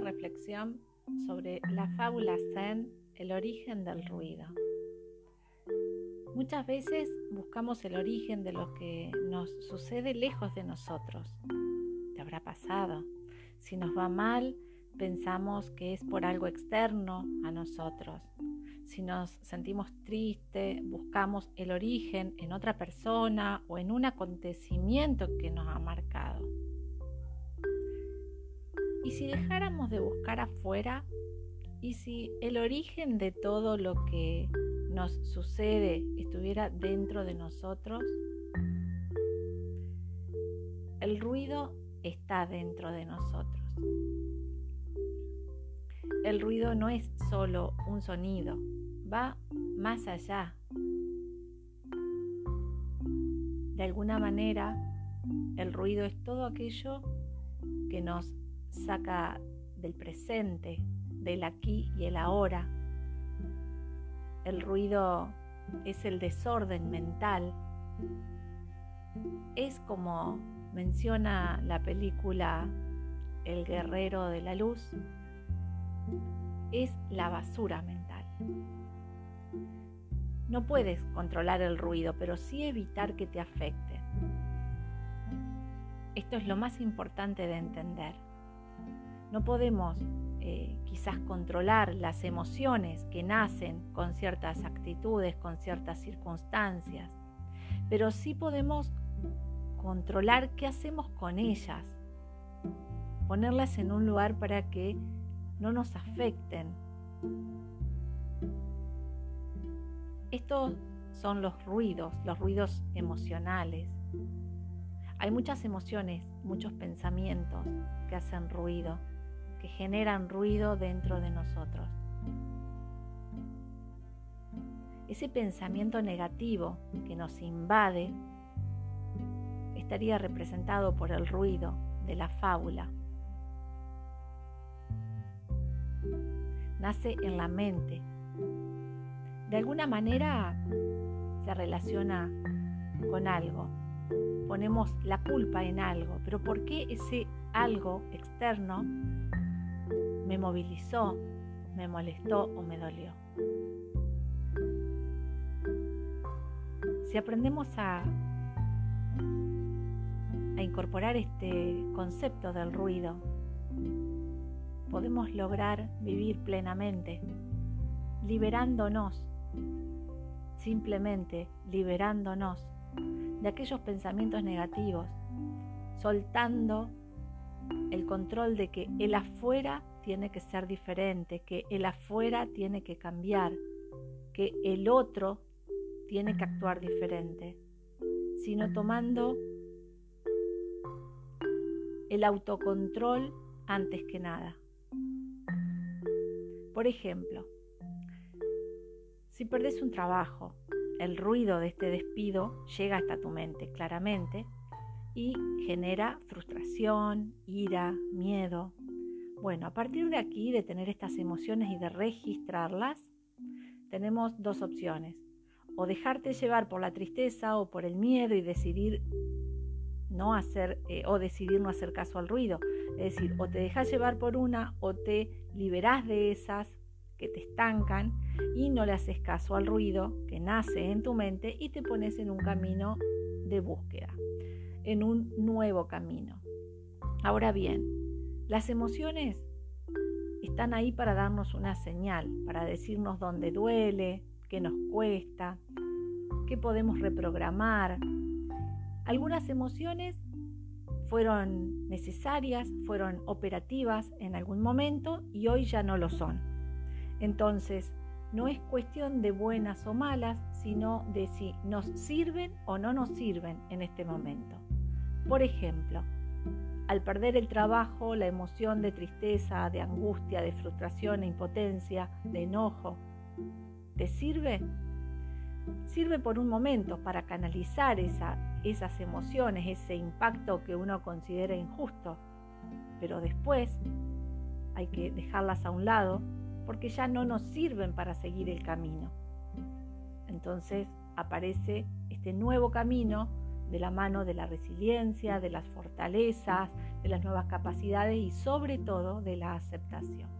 reflexión sobre la fábula Zen, el origen del ruido. Muchas veces buscamos el origen de lo que nos sucede lejos de nosotros. ¿Te habrá pasado? Si nos va mal, pensamos que es por algo externo a nosotros. Si nos sentimos tristes, buscamos el origen en otra persona o en un acontecimiento que nos ha marcado. ¿Y si dejáramos de buscar afuera? ¿Y si el origen de todo lo que nos sucede estuviera dentro de nosotros? El ruido está dentro de nosotros. El ruido no es solo un sonido, va más allá. De alguna manera, el ruido es todo aquello que nos saca del presente, del aquí y el ahora. El ruido es el desorden mental. Es como menciona la película El guerrero de la luz, es la basura mental. No puedes controlar el ruido, pero sí evitar que te afecte. Esto es lo más importante de entender. No podemos eh, quizás controlar las emociones que nacen con ciertas actitudes, con ciertas circunstancias, pero sí podemos controlar qué hacemos con ellas, ponerlas en un lugar para que no nos afecten. Estos son los ruidos, los ruidos emocionales. Hay muchas emociones, muchos pensamientos que hacen ruido que generan ruido dentro de nosotros. Ese pensamiento negativo que nos invade estaría representado por el ruido de la fábula. Nace en la mente. De alguna manera se relaciona con algo. Ponemos la culpa en algo, pero ¿por qué ese algo externo me movilizó, me molestó o me dolió. Si aprendemos a, a incorporar este concepto del ruido, podemos lograr vivir plenamente, liberándonos, simplemente liberándonos de aquellos pensamientos negativos, soltando el control de que el afuera tiene que ser diferente, que el afuera tiene que cambiar, que el otro tiene que actuar diferente, sino tomando el autocontrol antes que nada. Por ejemplo, si perdes un trabajo, el ruido de este despido llega hasta tu mente claramente y genera frustración, ira, miedo, bueno, a partir de aquí, de tener estas emociones y de registrarlas, tenemos dos opciones. O dejarte llevar por la tristeza o por el miedo y decidir no hacer eh, o decidir no hacer caso al ruido. Es decir, o te dejas llevar por una o te liberás de esas que te estancan y no le haces caso al ruido que nace en tu mente y te pones en un camino de búsqueda, en un nuevo camino. Ahora bien, las emociones están ahí para darnos una señal, para decirnos dónde duele, qué nos cuesta, qué podemos reprogramar. Algunas emociones fueron necesarias, fueron operativas en algún momento y hoy ya no lo son. Entonces, no es cuestión de buenas o malas, sino de si nos sirven o no nos sirven en este momento. Por ejemplo, al perder el trabajo, la emoción de tristeza, de angustia, de frustración, de impotencia, de enojo, ¿te sirve? Sirve por un momento para canalizar esas emociones, ese impacto que uno considera injusto, pero después hay que dejarlas a un lado porque ya no nos sirven para seguir el camino. Entonces aparece este nuevo camino de la mano de la resiliencia, de las fortalezas, de las nuevas capacidades y sobre todo de la aceptación.